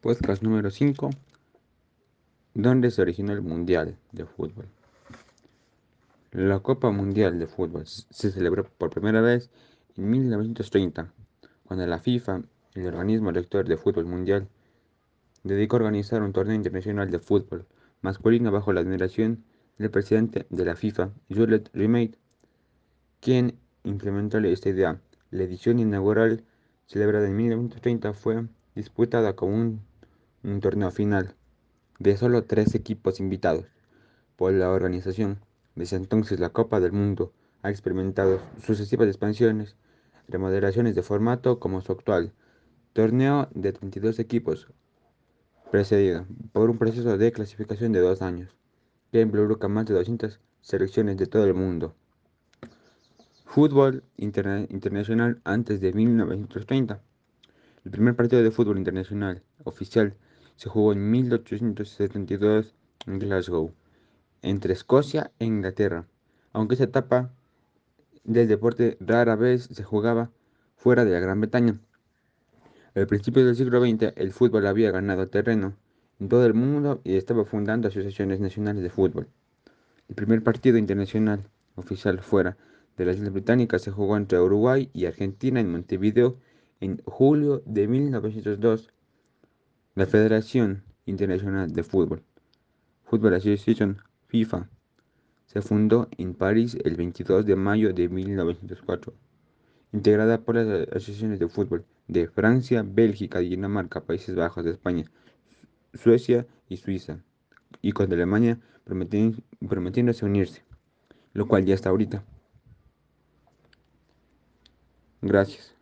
Podcast número 5. ¿Dónde se originó el Mundial de Fútbol? La Copa Mundial de Fútbol se celebró por primera vez en 1930, cuando la FIFA, el organismo rector de fútbol mundial, dedicó a organizar un torneo internacional de fútbol masculino bajo la admiración del presidente de la FIFA, Jules Rimet, quien implementó esta idea. La edición inaugural, celebrada en 1930, fue disputada como un, torneo final de solo tres equipos invitados por la organización. Desde entonces la Copa del Mundo ha experimentado sucesivas expansiones, remodelaciones de formato como su actual torneo de 32 equipos, precedido por un proceso de clasificación de dos años, que involucra más de 200 selecciones de todo el mundo. Fútbol interna internacional antes de 1930. El primer partido de fútbol internacional oficial se jugó en 1872 en Glasgow, entre Escocia e Inglaterra, aunque esa etapa del deporte rara vez se jugaba fuera de la Gran Bretaña. Al principio del siglo XX, el fútbol había ganado terreno en todo el mundo y estaba fundando asociaciones nacionales de fútbol. El primer partido internacional oficial fuera de las Islas Británicas se jugó entre Uruguay y Argentina en Montevideo en julio de 1902, la Federación Internacional de Fútbol, Football Association FIFA, se fundó en París el 22 de mayo de 1904, integrada por las asociaciones de fútbol de Francia, Bélgica, Dinamarca, Países Bajos, España, Suecia y Suiza, y con Alemania prometiéndose unirse, lo cual ya está ahorita. Gracias.